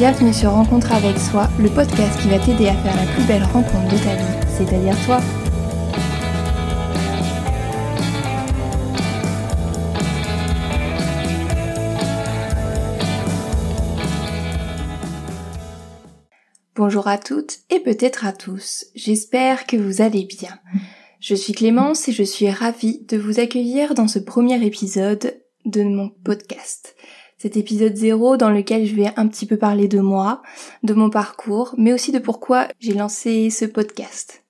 Bienvenue sur Rencontre avec soi, le podcast qui va t'aider à faire la plus belle rencontre de ta vie, c'est-à-dire toi. Bonjour à toutes et peut-être à tous. J'espère que vous allez bien. Je suis Clémence et je suis ravie de vous accueillir dans ce premier épisode de mon podcast. Cet épisode zéro dans lequel je vais un petit peu parler de moi, de mon parcours, mais aussi de pourquoi j'ai lancé ce podcast.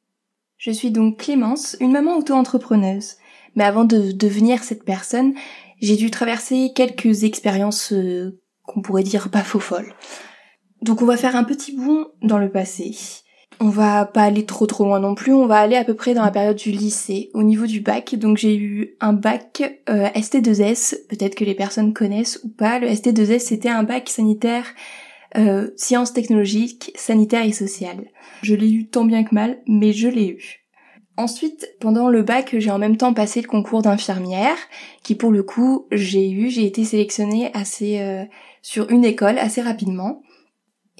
Je suis donc Clémence, une maman auto-entrepreneuse. Mais avant de devenir cette personne, j'ai dû traverser quelques expériences euh, qu'on pourrait dire pas faux folles. Donc on va faire un petit bond dans le passé. On va pas aller trop trop loin non plus, on va aller à peu près dans la période du lycée, au niveau du bac. Donc j'ai eu un bac euh, ST2S, peut-être que les personnes connaissent ou pas. Le ST2S c'était un bac sanitaire euh, sciences technologiques, sanitaires et sociales. Je l'ai eu tant bien que mal, mais je l'ai eu. Ensuite, pendant le bac, j'ai en même temps passé le concours d'infirmière, qui pour le coup j'ai eu, j'ai été sélectionnée assez euh, sur une école assez rapidement.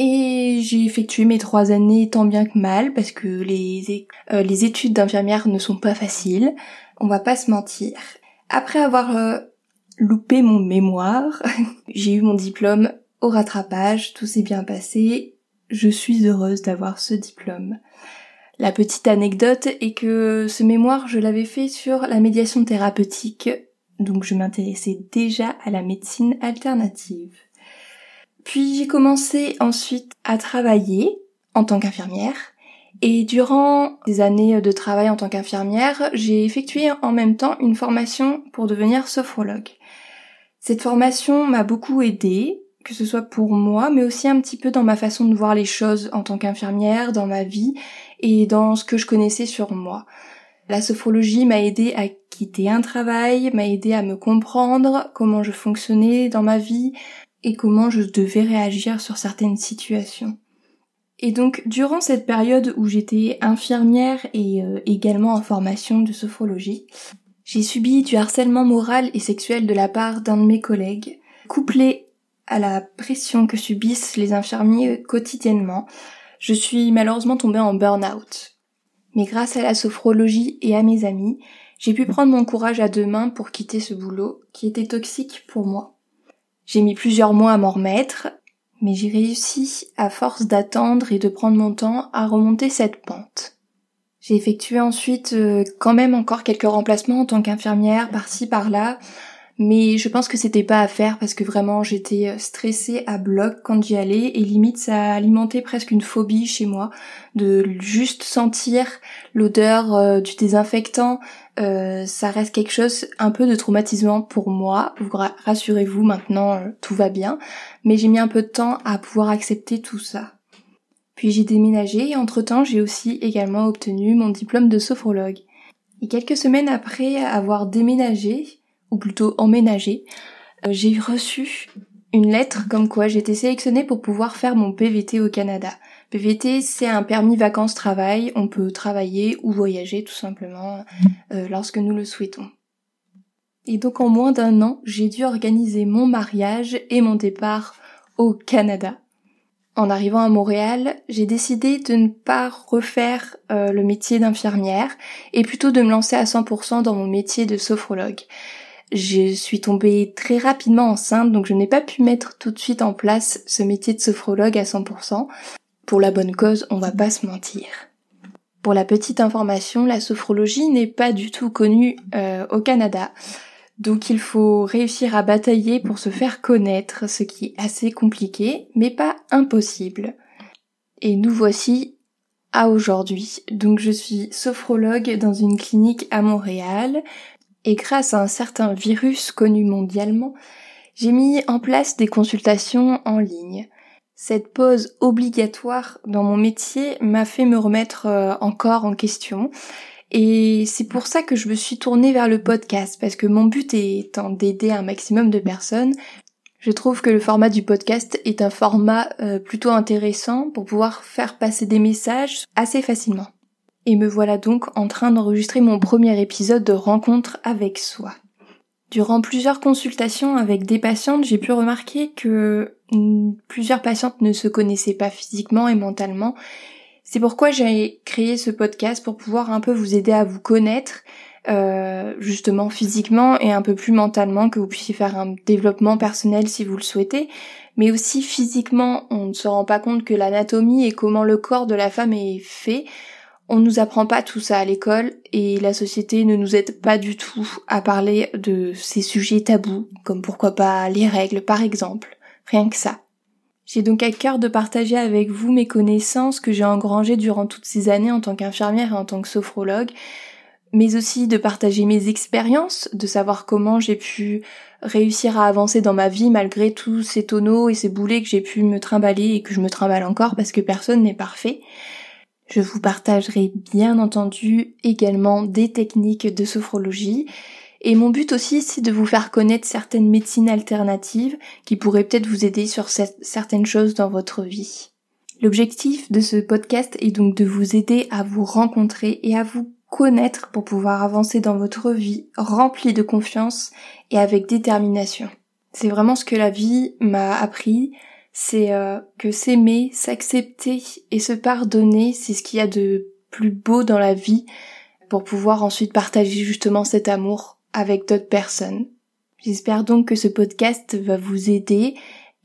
Et j'ai effectué mes trois années tant bien que mal parce que les, euh, les études d'infirmière ne sont pas faciles. On va pas se mentir. Après avoir euh, loupé mon mémoire, j'ai eu mon diplôme au rattrapage, tout s'est bien passé. Je suis heureuse d'avoir ce diplôme. La petite anecdote est que ce mémoire, je l'avais fait sur la médiation thérapeutique, donc je m'intéressais déjà à la médecine alternative. Puis j'ai commencé ensuite à travailler en tant qu'infirmière. Et durant des années de travail en tant qu'infirmière, j'ai effectué en même temps une formation pour devenir sophrologue. Cette formation m'a beaucoup aidée, que ce soit pour moi, mais aussi un petit peu dans ma façon de voir les choses en tant qu'infirmière, dans ma vie et dans ce que je connaissais sur moi. La sophrologie m'a aidé à quitter un travail, m'a aidé à me comprendre, comment je fonctionnais dans ma vie, et comment je devais réagir sur certaines situations. Et donc durant cette période où j'étais infirmière et euh, également en formation de sophrologie, j'ai subi du harcèlement moral et sexuel de la part d'un de mes collègues, couplé à la pression que subissent les infirmiers quotidiennement, je suis malheureusement tombée en burn-out. Mais grâce à la sophrologie et à mes amis, j'ai pu prendre mon courage à deux mains pour quitter ce boulot qui était toxique pour moi. J'ai mis plusieurs mois à m'en remettre, mais j'ai réussi, à force d'attendre et de prendre mon temps, à remonter cette pente. J'ai effectué ensuite euh, quand même encore quelques remplacements en tant qu'infirmière par-ci par-là, mais je pense que c'était pas à faire parce que vraiment j'étais euh, stressée à bloc quand j'y allais et limite ça alimentait presque une phobie chez moi de juste sentir l'odeur euh, du désinfectant. Euh, ça reste quelque chose un peu de traumatisant pour moi. Rassurez-vous, maintenant tout va bien, mais j'ai mis un peu de temps à pouvoir accepter tout ça. Puis j'ai déménagé et entre-temps j'ai aussi également obtenu mon diplôme de sophrologue. Et quelques semaines après avoir déménagé, ou plutôt emménagé, euh, j'ai reçu une lettre comme quoi j'étais sélectionnée pour pouvoir faire mon PVT au Canada. PVT, c'est un permis vacances-travail. On peut travailler ou voyager tout simplement euh, lorsque nous le souhaitons. Et donc en moins d'un an, j'ai dû organiser mon mariage et mon départ au Canada. En arrivant à Montréal, j'ai décidé de ne pas refaire euh, le métier d'infirmière et plutôt de me lancer à 100% dans mon métier de sophrologue. Je suis tombée très rapidement enceinte, donc je n'ai pas pu mettre tout de suite en place ce métier de sophrologue à 100%. Pour la bonne cause, on va pas se mentir. Pour la petite information, la sophrologie n'est pas du tout connue euh, au Canada. Donc il faut réussir à batailler pour se faire connaître, ce qui est assez compliqué, mais pas impossible. Et nous voici à aujourd'hui. Donc je suis sophrologue dans une clinique à Montréal et grâce à un certain virus connu mondialement, j'ai mis en place des consultations en ligne. Cette pause obligatoire dans mon métier m'a fait me remettre euh, encore en question et c'est pour ça que je me suis tournée vers le podcast parce que mon but étant d'aider un maximum de personnes, je trouve que le format du podcast est un format euh, plutôt intéressant pour pouvoir faire passer des messages assez facilement et me voilà donc en train d'enregistrer mon premier épisode de rencontre avec soi. Durant plusieurs consultations avec des patientes, j'ai pu remarquer que plusieurs patientes ne se connaissaient pas physiquement et mentalement. C'est pourquoi j'ai créé ce podcast pour pouvoir un peu vous aider à vous connaître, euh, justement physiquement et un peu plus mentalement, que vous puissiez faire un développement personnel si vous le souhaitez. Mais aussi physiquement, on ne se rend pas compte que l'anatomie et comment le corps de la femme est fait on nous apprend pas tout ça à l'école et la société ne nous aide pas du tout à parler de ces sujets tabous, comme pourquoi pas les règles par exemple. Rien que ça. J'ai donc à cœur de partager avec vous mes connaissances que j'ai engrangées durant toutes ces années en tant qu'infirmière et en tant que sophrologue, mais aussi de partager mes expériences, de savoir comment j'ai pu réussir à avancer dans ma vie malgré tous ces tonneaux et ces boulets que j'ai pu me trimballer et que je me trimballe encore parce que personne n'est parfait. Je vous partagerai bien entendu également des techniques de sophrologie. Et mon but aussi, c'est de vous faire connaître certaines médecines alternatives qui pourraient peut-être vous aider sur certaines choses dans votre vie. L'objectif de ce podcast est donc de vous aider à vous rencontrer et à vous connaître pour pouvoir avancer dans votre vie remplie de confiance et avec détermination. C'est vraiment ce que la vie m'a appris, c'est euh, que s'aimer, s'accepter et se pardonner, c'est ce qu'il y a de plus beau dans la vie pour pouvoir ensuite partager justement cet amour avec d'autres personnes. J'espère donc que ce podcast va vous aider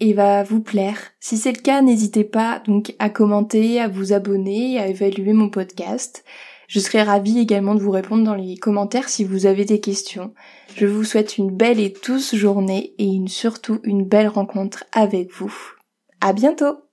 et va vous plaire. Si c'est le cas, n'hésitez pas donc à commenter, à vous abonner, à évaluer mon podcast. Je serai ravie également de vous répondre dans les commentaires si vous avez des questions. Je vous souhaite une belle et douce journée et une, surtout une belle rencontre avec vous. À bientôt!